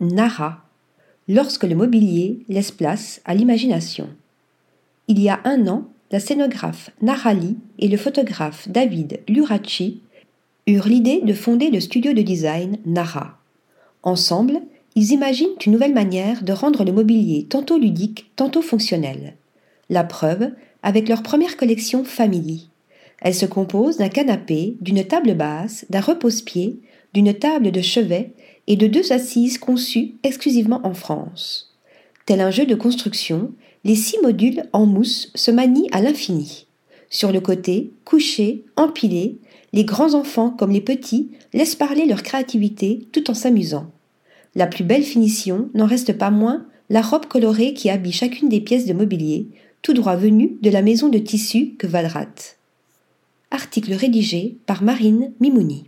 Nara, lorsque le mobilier laisse place à l'imagination. Il y a un an, la scénographe Narali et le photographe David Lurachi eurent l'idée de fonder le studio de design Nara. Ensemble, ils imaginent une nouvelle manière de rendre le mobilier tantôt ludique, tantôt fonctionnel. La preuve avec leur première collection Family. Elle se compose d'un canapé, d'une table basse, d'un repose-pied, d'une table de chevet et de deux assises conçues exclusivement en France. Tel un jeu de construction, les six modules en mousse se manient à l'infini. Sur le côté, couchés, empilés, les grands enfants comme les petits laissent parler leur créativité tout en s'amusant. La plus belle finition n'en reste pas moins la robe colorée qui habille chacune des pièces de mobilier, tout droit venue de la maison de tissu que Valrat. Article rédigé par Marine Mimouni.